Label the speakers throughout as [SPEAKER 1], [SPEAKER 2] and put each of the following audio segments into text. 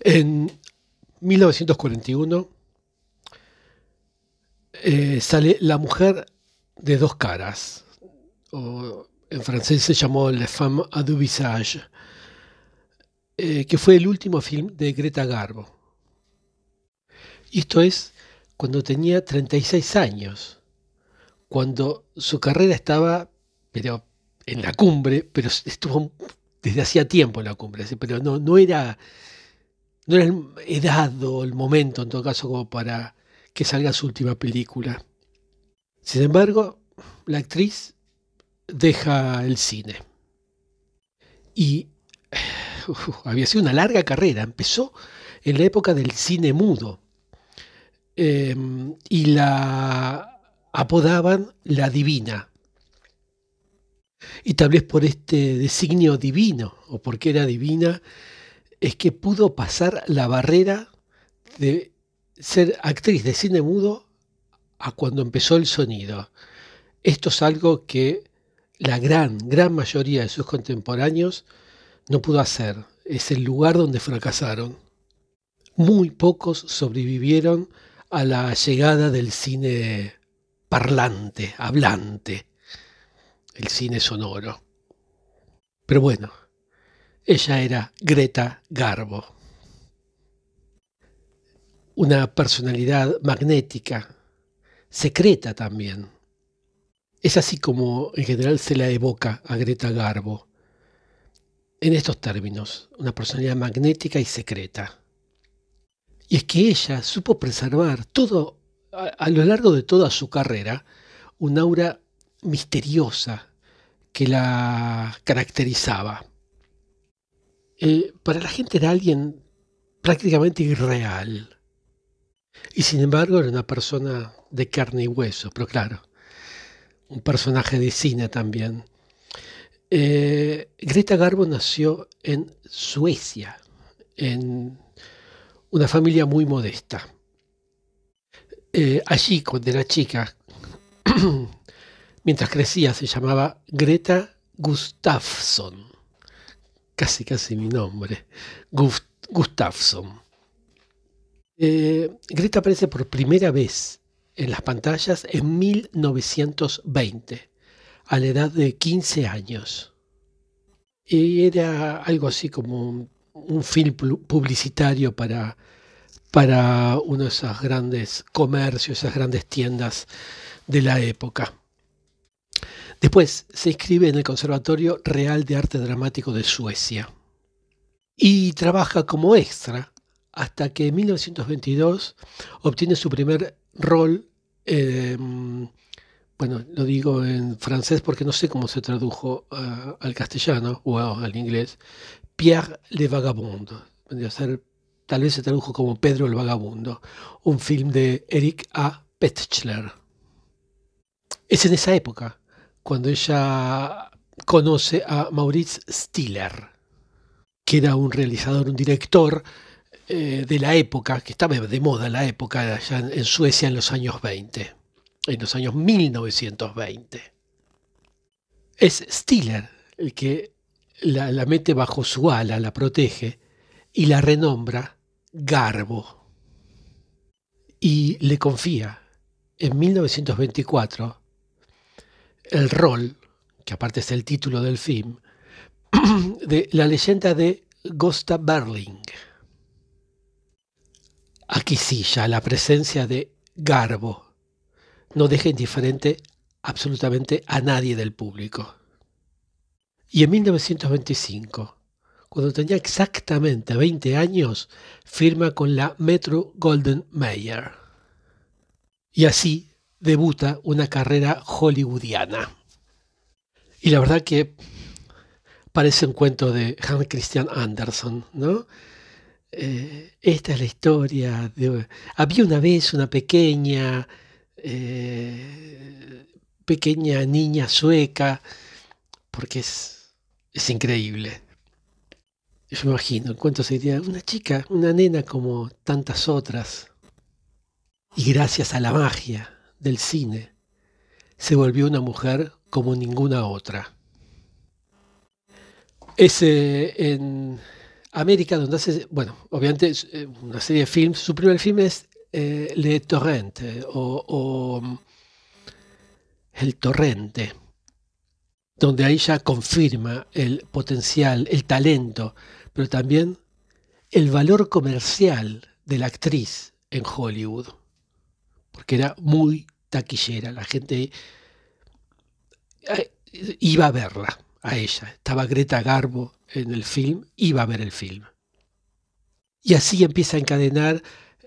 [SPEAKER 1] En 1941 eh, sale La mujer de dos caras, o en francés se llamó La femme à deux visages, eh, que fue el último film de Greta Garbo. Y esto es cuando tenía 36 años, cuando su carrera estaba, pero en la cumbre, pero estuvo desde hacía tiempo en la cumbre, pero no, no era no era edad o el momento en todo caso como para que salga su última película. Sin embargo, la actriz deja el cine. Y había sido una larga carrera. Empezó en la época del cine mudo. Em, y la apodaban la divina. Y tal vez por este designio divino, o porque era divina, es que pudo pasar la barrera de ser actriz de cine mudo a cuando empezó el sonido. Esto es algo que la gran, gran mayoría de sus contemporáneos no pudo hacer. Es el lugar donde fracasaron. Muy pocos sobrevivieron a la llegada del cine parlante, hablante, el cine sonoro. Pero bueno, ella era Greta Garbo. Una personalidad magnética, secreta también. Es así como en general se la evoca a Greta Garbo. En estos términos, una personalidad magnética y secreta. Y es que ella supo preservar todo, a, a lo largo de toda su carrera, un aura misteriosa que la caracterizaba eh, para la gente era alguien prácticamente irreal. Y sin embargo era una persona de carne y hueso, pero claro, un personaje de cine también. Eh, Greta Garbo nació en Suecia, en una familia muy modesta. Eh, allí, cuando era chica, mientras crecía, se llamaba Greta Gustafsson casi casi mi nombre, Gustafsson. Eh, Greta aparece por primera vez en las pantallas en 1920, a la edad de 15 años. Y era algo así como un, film publicitario para, para uno de esos grandes comercios, esas grandes tiendas de la época. Después se inscribe en el Conservatorio Real de Arte Dramático de Suecia y trabaja como extra hasta que en 1922 obtiene su primer rol, bueno, lo digo en francés porque no sé cómo se tradujo eh, al castellano o al inglés, Pierre le Vagabond, tal vez se tradujo como Pedro el Vagabundo, un film de Eric A. Petschler. Es en esa época cuando ella conoce a Maurice Stiller, que era un realizador, un director eh, de la época, que estaba de moda la época allá en Suecia en los años 20, en los años 1920. Es Stiller el que la, la mete bajo su ala, la protege y la renombra Garbo. Y le confía en 1924 el rol, que aparte es el título del film, de la leyenda de Gosta Berling. Aquí sí, ya la presencia de Garbo no deja indiferente absolutamente a nadie del público. Y en 1925, cuando tenía exactamente 20 años, firma con la Metro Golden Mayer. Y así debuta una carrera hollywoodiana. Y la verdad que parece un cuento de Hans Christian Andersen, ¿no? Eh, esta es la historia de... Había una vez una pequeña, eh, pequeña niña sueca, porque es, es increíble. Yo me imagino, el cuento sería una chica, una nena como tantas otras. Y gracias a la magia del cine, se volvió una mujer como ninguna otra. Es en América, donde hace, bueno, obviamente eh, una serie de films. Su primer film es eh, Le Torrente o, mm, El Torrente, donde ahí ya confirma el potencial, el talento, pero también el valor comercial de la actriz en Hollywood, porque era muy taquillera, la gente eh, iba a verla a ella, estaba Greta Garbo en el film, iba a ver el film. Y así empieza a encadenar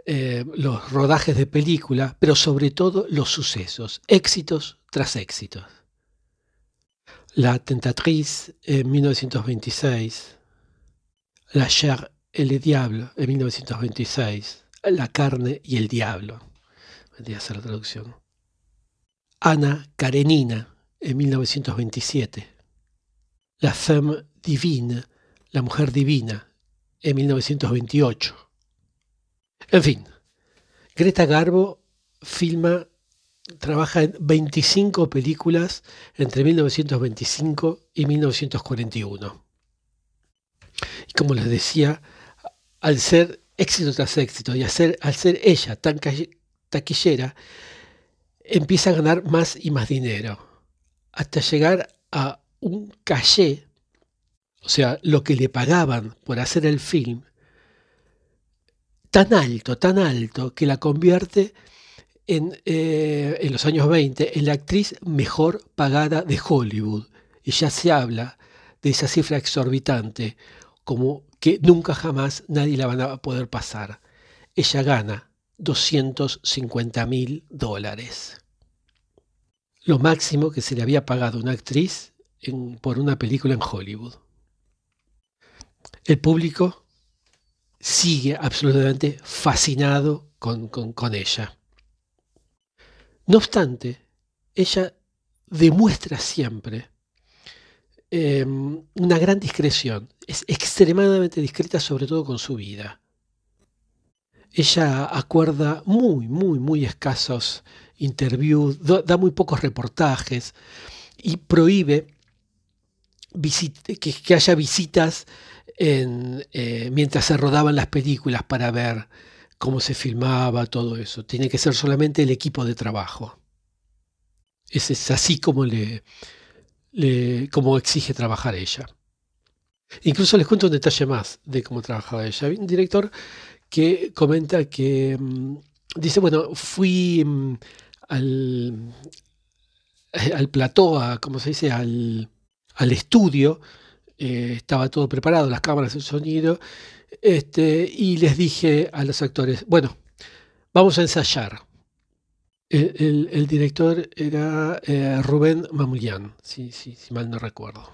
[SPEAKER 1] eh, los rodajes de película, pero sobre todo los sucesos, éxitos tras éxitos. La Tentatrice en 1926, La Chair et le Diable en 1926, La carne y el diablo, vendría a ser la traducción. Ana Karenina en 1927, La Femme Divine, La Mujer Divina, en 1928. En fin, Greta Garbo filma, trabaja en 25 películas entre 1925 y 1941. Y como les decía, al ser éxito tras éxito y al al ser ella tan taquillera, empieza a ganar más y más dinero, hasta llegar a un caché, o sea, lo que le pagaban por hacer el film, tan alto, tan alto, que la convierte en, eh, en los años 20 en la actriz mejor pagada de Hollywood. Y ya se habla de esa cifra exorbitante, como que nunca jamás nadie la va a poder pasar. Ella gana 250 mil dólares lo máximo que se le había pagado a una actriz por una película en Hollywood. El público sigue absolutamente fascinado con, ella. No obstante, ella demuestra siempre em, una gran discreción, es extremadamente discreta sobre todo con su vida. Ella acuerda muy, muy, muy escasos interviews, da muy pocos reportajes y prohíbe que, haya visitas eh, mientras se rodaban las películas para ver cómo se filmaba, todo eso. Tiene que ser solamente el equipo de trabajo. Es, así como, le, como exige trabajar ella. Incluso les cuento un detalle más de cómo trabajaba ella. Un director que comenta que mm, dice, bueno, fui mm, al, al plató, a, ¿cómo se dice? Al, al estudio, eh, estaba todo preparado, las cámaras, el sonido, este, y les dije a los actores, bueno, vamos a ensayar. El, director era eh, Rubén Mamullán, si, si, si mal no recuerdo.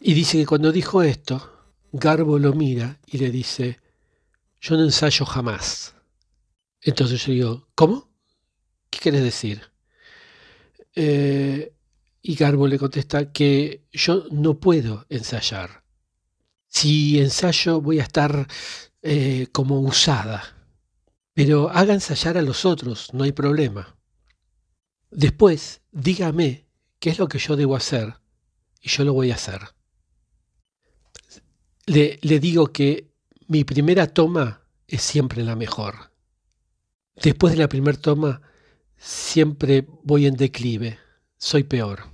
[SPEAKER 1] Y dice que cuando dijo esto, Garbo lo mira y le dice, yo no ensayo jamás. Entonces yo digo, ¿cómo? ¿Qué quieres decir? Eh, y Garbo le contesta que yo no puedo ensayar. Si ensayo voy a estar eh, como usada. Pero haga ensayar a los otros, no hay problema. Después, dígame qué es lo que yo debo hacer y yo lo voy a hacer. Le, le digo que mi primera toma es siempre la mejor. Después de la primera toma, siempre voy en declive, soy peor.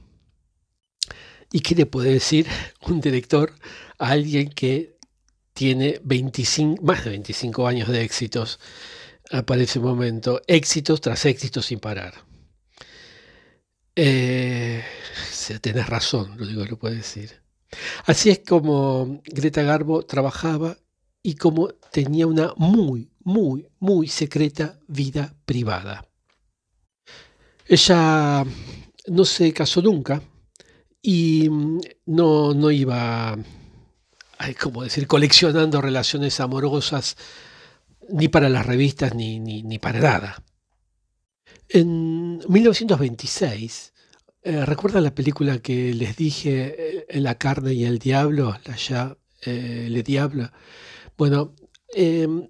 [SPEAKER 1] ¿Y qué le puede decir un director a alguien que tiene 25, más de 25 años de éxitos para ese momento? Éxitos tras éxitos sin parar. Eh, tenés razón, lo digo, lo puede decir. Así es como Greta Garbo trabajaba y como tenía una muy, muy, muy secreta vida privada. Ella no se casó nunca y mm, no, no iba, como decir, coleccionando relaciones amorosas ni para las revistas ni, ni, para nada. En 1926, eh, ¿recuerdan la película que les dije, eh, La carne y el diablo? La ya, eh, Le Diablo. Bueno, em,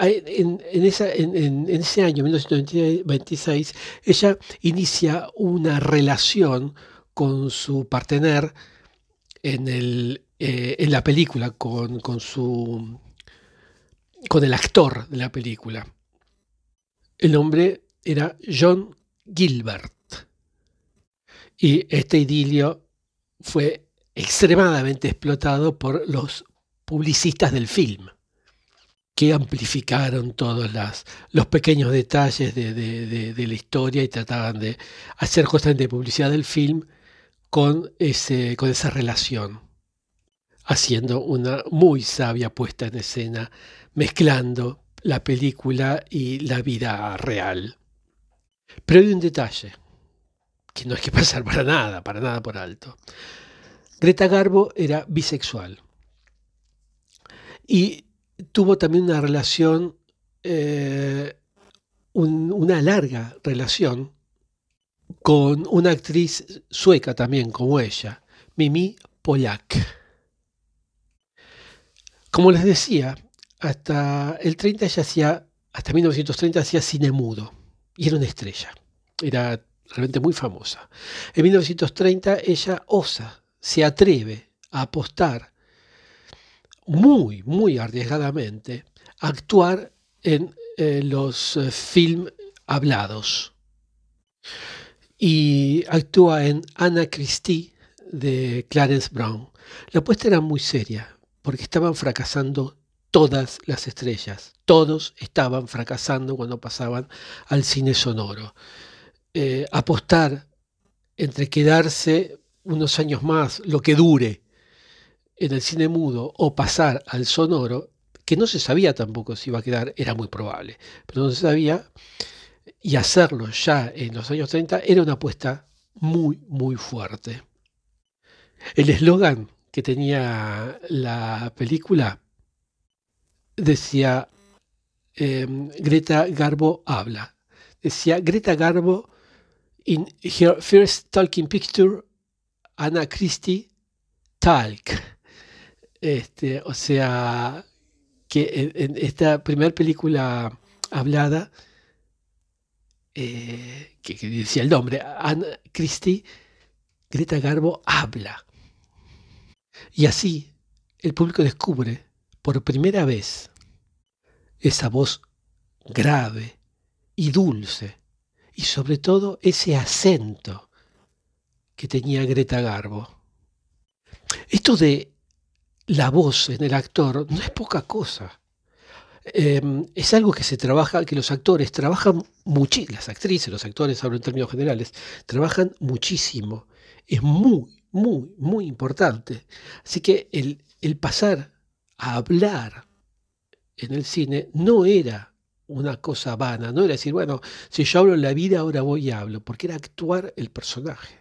[SPEAKER 1] en, ese año, 1926, ella inicia una relación con su partener en eh, en la película con, con, su con el actor de la película. El nombre era John Gilbert. Y este idilio fue extremadamente explotado por los publicistas del film, que amplificaron todos los pequeños detalles de, la historia y trataban de hacer constante publicidad del film con, con esa relación, haciendo una muy sabia puesta en escena, mezclando la película y la vida real. Pero hay un detalle, que no hay que pasar para nada, para nada por alto. Greta Garbo era bisexual y tuvo también una relación, eh, una larga relación con una actriz sueca también como ella, Mimi Polak. Como les decía, hasta el 30 ella hacía, hasta 1930 hacía cine mudo y era una estrella. Era realmente muy famosa. En 1930 ella osa, se atreve a apostar muy, muy arriesgadamente actuar en eh, los eh, films hablados. Y actúa en Anna Christie de Clarence Brown. La apuesta era muy seria, porque estaban fracasando todas las estrellas. Todos estaban fracasando cuando pasaban al cine sonoro. Eh, apostar entre quedarse unos años más, lo que dure, en el cine mudo o pasar al sonoro, que no se sabía tampoco si iba a quedar, era muy probable, pero no se sabía, y hacerlo ya en los años 30 era una apuesta muy, muy fuerte. El eslogan que tenía la película decía em, Greta Garbo habla. Decía Greta Garbo in her first talking picture, Anna Christie talk. Este, o sea, que en, esta primera película hablada, eh, que, que, decía el nombre, Anna Christie, Greta Garbo habla. Y así el público descubre por primera vez esa voz grave y dulce, y sobre todo ese acento que tenía Greta Garbo. Esto de la voz en el actor no es poca cosa. Em, es algo que se trabaja, que los actores trabajan muchísimo, las actrices, los actores, hablo en términos generales, trabajan muchísimo. Es muy, muy, muy importante. Así que el, el pasar a hablar en el cine no era una cosa vana, no era decir, bueno, si yo hablo en la vida, ahora voy y hablo, porque era actuar el personaje.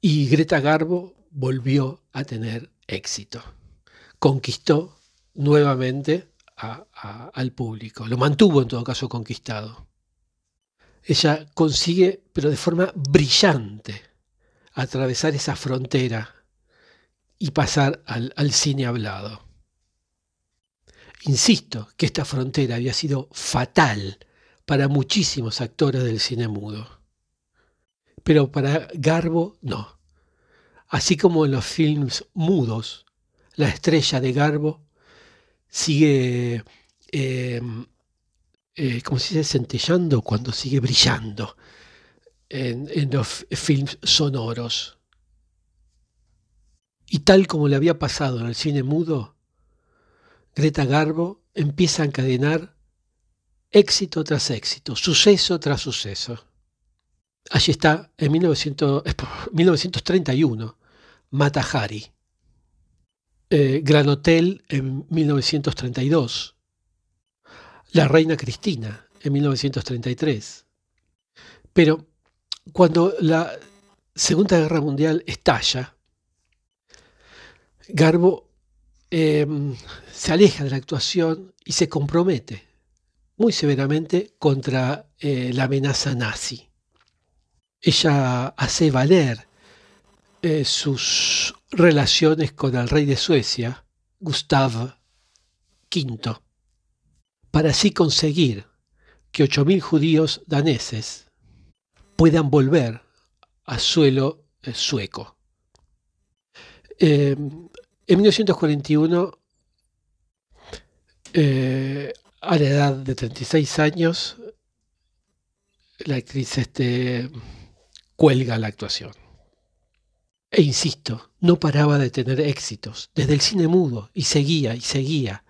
[SPEAKER 1] Y Greta Garbo volvió a tener éxito. Conquistó nuevamente al público, lo mantuvo en todo caso conquistado. Ella consigue, pero de forma brillante, atravesar esa frontera y pasar al cine hablado. Insisto que esta frontera había sido fatal para muchísimos actores del cine mudo. Pero para Garbo no. Así como en los films mudos, la estrella de Garbo sigue, em, eh, como se centellando cuando sigue brillando en, en los films sonoros. Y tal como le había pasado en el cine mudo, Greta Garbo empieza a encadenar éxito tras éxito, suceso tras suceso. Allí está, en 1931, Matahari. Eh, Gran Hotel en 1932. La Reina Cristina en 1933. Pero cuando la Segunda Guerra Mundial estalla, Garbo Em, se aleja de la actuación y se compromete muy severamente contra eh, la amenaza nazi. Ella hace valer eh, sus relaciones con el rey de Suecia, Gustav V, para así conseguir que 8.000 judíos daneses puedan volver a suelo eh, sueco. Eh, en 1941, eh, a la edad de 36 años, la actriz este, cuelga la actuación. E insisto, no paraba de tener éxitos desde el cine mudo y seguía y seguía.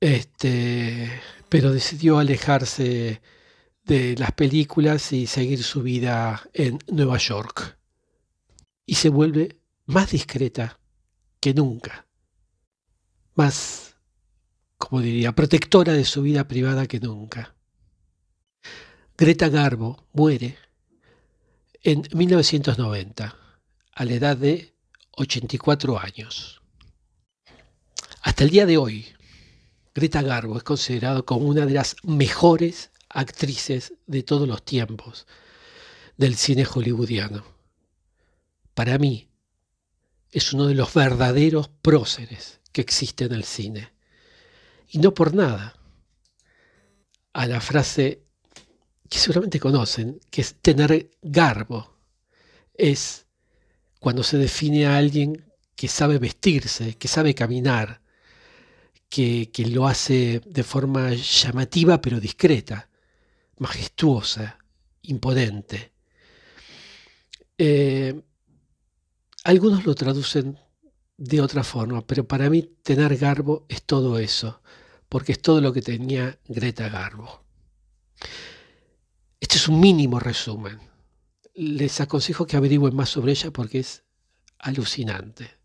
[SPEAKER 1] Este, pero decidió alejarse de las películas y seguir su vida en Nueva York. Y se vuelve más discreta que nunca. Más, como diría, protectora de su vida privada que nunca. Greta Garbo muere en 1990 a la edad de 84 años. Hasta el día de hoy, Greta Garbo es considerada como una de las mejores actrices de todos los tiempos del cine hollywoodiano. Para mí, es uno de los verdaderos próceres que existe en el cine. Y no por nada. A la frase que seguramente conocen, que es tener garbo, es cuando se define a alguien que sabe vestirse, que sabe caminar, que, lo hace de forma llamativa pero discreta, majestuosa, imponente. Eh, algunos lo traducen de otra forma, pero para mí tener Garbo es todo eso, porque es todo lo que tenía Greta Garbo. Este es un mínimo resumen les aconsejo que averigüen más sobre ella porque es alucinante.